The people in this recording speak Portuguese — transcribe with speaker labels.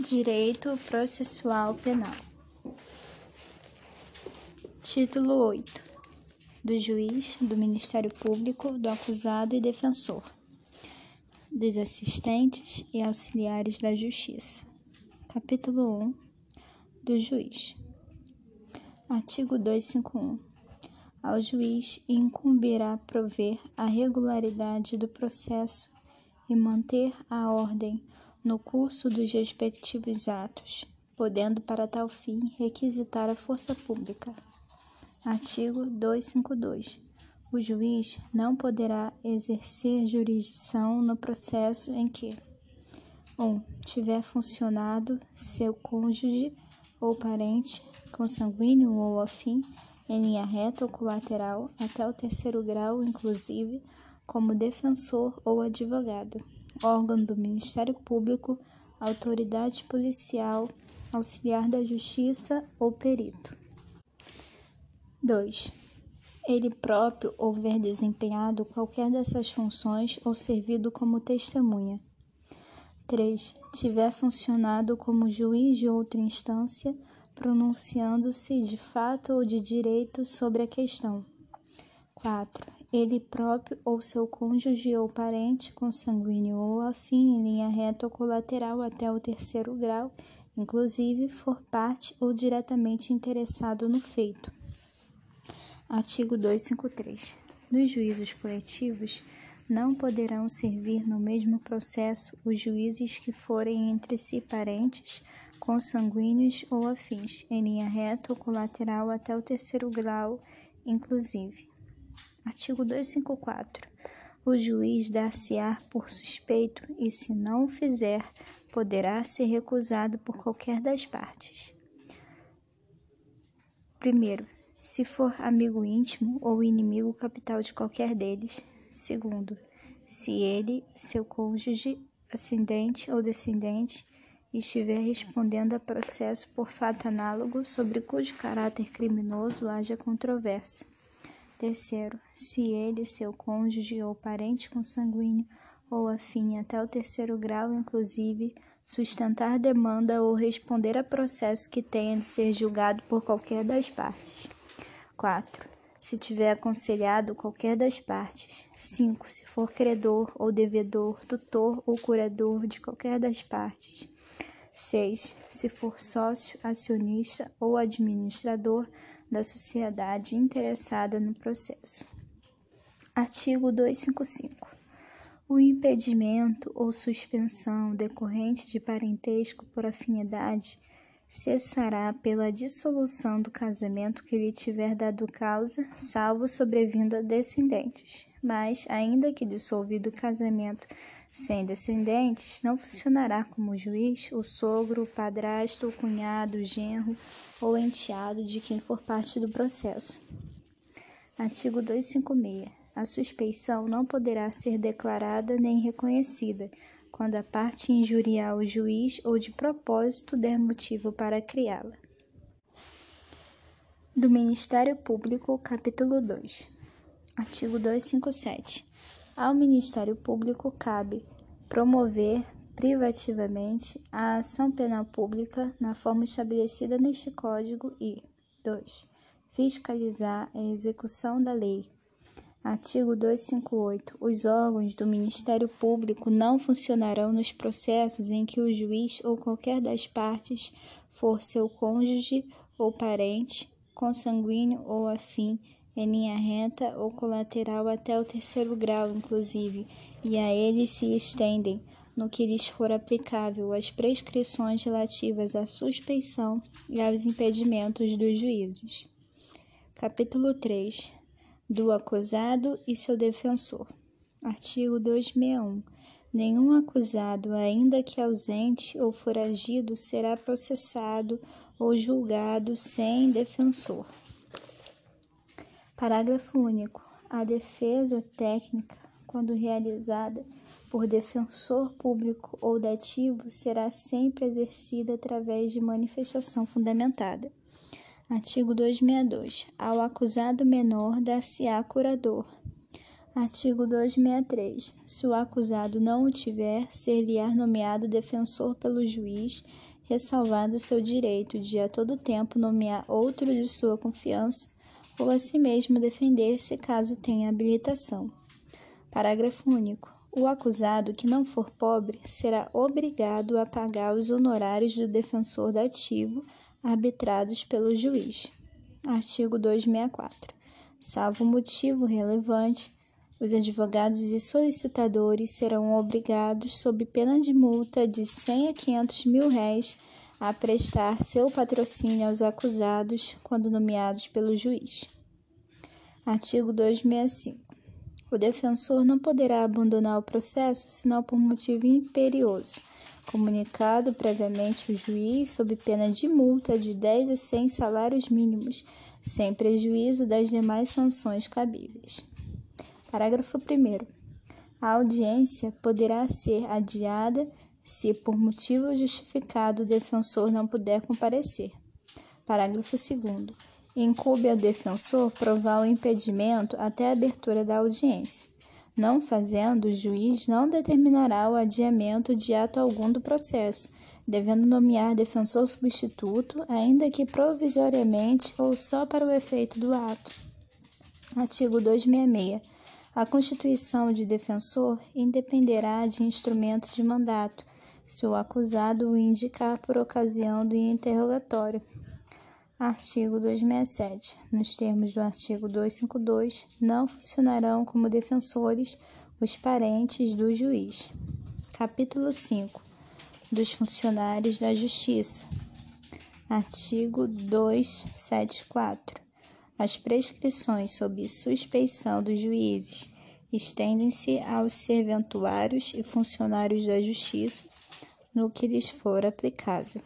Speaker 1: Direito Processual Penal. Título 8. Do juiz, do Ministério Público, do acusado e defensor, dos assistentes e auxiliares da Justiça. Capítulo 1. Do juiz. Artigo 251. Ao juiz incumbirá prover a regularidade do processo e manter a ordem no curso dos respectivos atos, podendo para tal fim requisitar a força pública. Artigo 252. O juiz não poderá exercer jurisdição no processo em que 1. Um, tiver funcionado seu cônjuge ou parente, consanguíneo ou afim, em linha reta ou colateral, até o terceiro grau, inclusive, como defensor ou advogado órgão do Ministério Público, autoridade policial, auxiliar da Justiça ou perito. 2. Ele próprio houver desempenhado qualquer dessas funções ou servido como testemunha. 3. Tiver funcionado como juiz de outra instância, pronunciando-se de fato ou de direito sobre a questão. 4 ele próprio ou seu cônjuge ou parente consanguíneo ou afim em linha reta ou colateral até o terceiro grau, inclusive for parte ou diretamente interessado no feito. Artigo 253. Nos juízos coletivos, não poderão servir no mesmo processo os juízes que forem entre si parentes, consanguíneos ou afins, em linha reta ou colateral até o terceiro grau, inclusive. Artigo 254. O juiz dar-se-á por suspeito e, se não o fizer, poderá ser recusado por qualquer das partes. Primeiro, se for amigo íntimo ou inimigo capital de qualquer deles. Segundo, se ele, seu cônjuge, ascendente ou descendente, estiver respondendo a processo por fato análogo sobre cujo caráter criminoso haja controvérsia. Terceiro, se ele, seu cônjuge ou parente consanguíneo ou afim até o terceiro grau, inclusive, sustentar demanda ou responder a processo que tenha de ser julgado por qualquer das partes. 4. Se tiver aconselhado qualquer das partes. 5. Se for credor ou devedor, tutor ou curador de qualquer das partes. 6. Se for sócio, acionista ou administrador da sociedade interessada no processo. Artigo 255. O impedimento ou suspensão decorrente de parentesco por afinidade cessará pela dissolução do casamento que lhe tiver dado causa, salvo sobrevindo a descendentes. Mas, ainda que dissolvido o casamento sem descendentes, não funcionará como juiz o sogro, o padrasto, o cunhado, o genro ou enteado de quem for parte do processo. Artigo 256. A suspeição não poderá ser declarada nem reconhecida quando a parte injuriar o juiz ou de propósito der motivo para criá-la. Do Ministério Público, capítulo 2. Artigo 257. Ao Ministério Público cabe promover privativamente a ação penal pública na forma estabelecida neste Código e 2. Fiscalizar a execução da lei. Artigo 258. Os órgãos do Ministério Público não funcionarão nos processos em que o juiz ou qualquer das partes for seu cônjuge ou parente, consanguíneo ou afim em linha reta ou colateral até o terceiro grau, inclusive, e a eles se estendem, no que lhes for aplicável, as prescrições relativas à suspeição e aos impedimentos dos juízos. Capítulo 3 do acusado e seu defensor. Artigo 261. Nenhum acusado, ainda que ausente ou foragido, será processado ou julgado sem defensor. Parágrafo único. A defesa técnica, quando realizada por defensor público ou dativo, será sempre exercida através de manifestação fundamentada. Artigo 262. Ao acusado menor dar-se-á curador. Artigo 263. Se o acusado não o tiver, ser-lhe-á nomeado defensor pelo juiz, ressalvado seu direito de a todo tempo nomear outro de sua confiança ou a si mesmo defender-se caso tenha habilitação. Parágrafo único. O acusado que não for pobre será obrigado a pagar os honorários do defensor dativo arbitrados pelo juiz. Artigo 264. Salvo motivo relevante, os advogados e solicitadores serão obrigados, sob pena de multa de 100 a 500 mil réis, a prestar seu patrocínio aos acusados quando nomeados pelo juiz. Artigo 265. O defensor não poderá abandonar o processo senão por motivo imperioso, comunicado previamente ao juiz sob pena de multa de 10 a 100 salários mínimos, sem prejuízo das demais sanções cabíveis. Parágrafo 1. A audiência poderá ser adiada se, por motivo justificado, o defensor não puder comparecer. Parágrafo 2. Incube ao defensor provar o impedimento até a abertura da audiência. Não fazendo, o juiz não determinará o adiamento de ato algum do processo, devendo nomear defensor substituto, ainda que provisoriamente ou só para o efeito do ato. Artigo 266. A constituição de defensor independerá de instrumento de mandato, se o acusado o indicar por ocasião do interrogatório. Artigo 267. Nos termos do artigo 252, não funcionarão como defensores os parentes do juiz. Capítulo 5. Dos funcionários da Justiça. Artigo 274. As prescrições sob suspeição dos juízes estendem-se aos serventuários e funcionários da Justiça, no que lhes for aplicável.